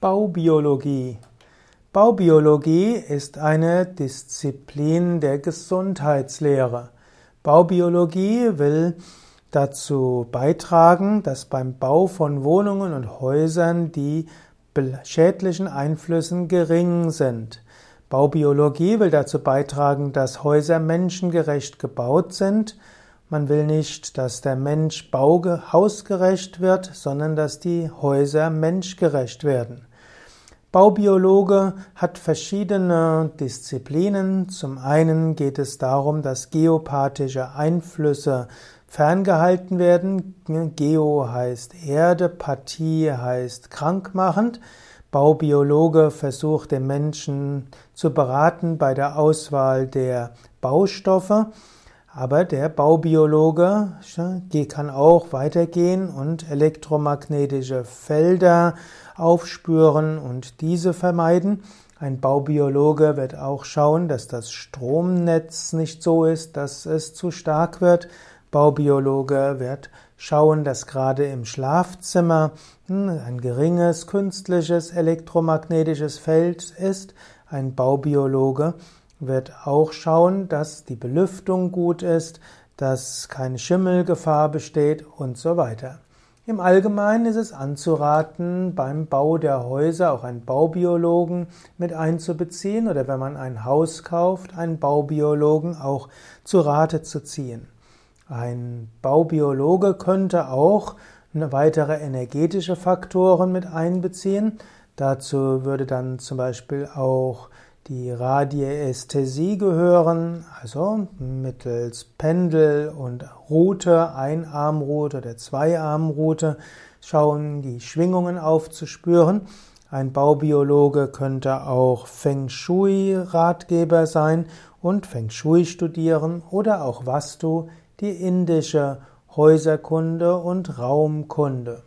Baubiologie. Baubiologie ist eine Disziplin der Gesundheitslehre. Baubiologie will dazu beitragen, dass beim Bau von Wohnungen und Häusern die schädlichen Einflüssen gering sind. Baubiologie will dazu beitragen, dass Häuser menschengerecht gebaut sind man will nicht, dass der Mensch hausgerecht wird, sondern dass die Häuser menschgerecht werden. Baubiologe hat verschiedene Disziplinen. Zum einen geht es darum, dass geopathische Einflüsse ferngehalten werden. Geo heißt Erde, Pathie heißt krankmachend. Baubiologe versucht den Menschen zu beraten bei der Auswahl der Baustoffe. Aber der Baubiologe kann auch weitergehen und elektromagnetische Felder aufspüren und diese vermeiden. Ein Baubiologe wird auch schauen, dass das Stromnetz nicht so ist, dass es zu stark wird. Baubiologe wird schauen, dass gerade im Schlafzimmer hm, ein geringes künstliches elektromagnetisches Feld ist. Ein Baubiologe wird auch schauen, dass die Belüftung gut ist, dass keine Schimmelgefahr besteht und so weiter. Im Allgemeinen ist es anzuraten, beim Bau der Häuser auch einen Baubiologen mit einzubeziehen oder wenn man ein Haus kauft, einen Baubiologen auch zu Rate zu ziehen. Ein Baubiologe könnte auch weitere energetische Faktoren mit einbeziehen. Dazu würde dann zum Beispiel auch die Radiästhesie gehören, also mittels Pendel und Route, Einarmroute oder Zweiarmroute, schauen, die Schwingungen aufzuspüren. Ein Baubiologe könnte auch Feng Shui-Ratgeber sein und Feng Shui studieren oder auch Vastu, die indische Häuserkunde und Raumkunde.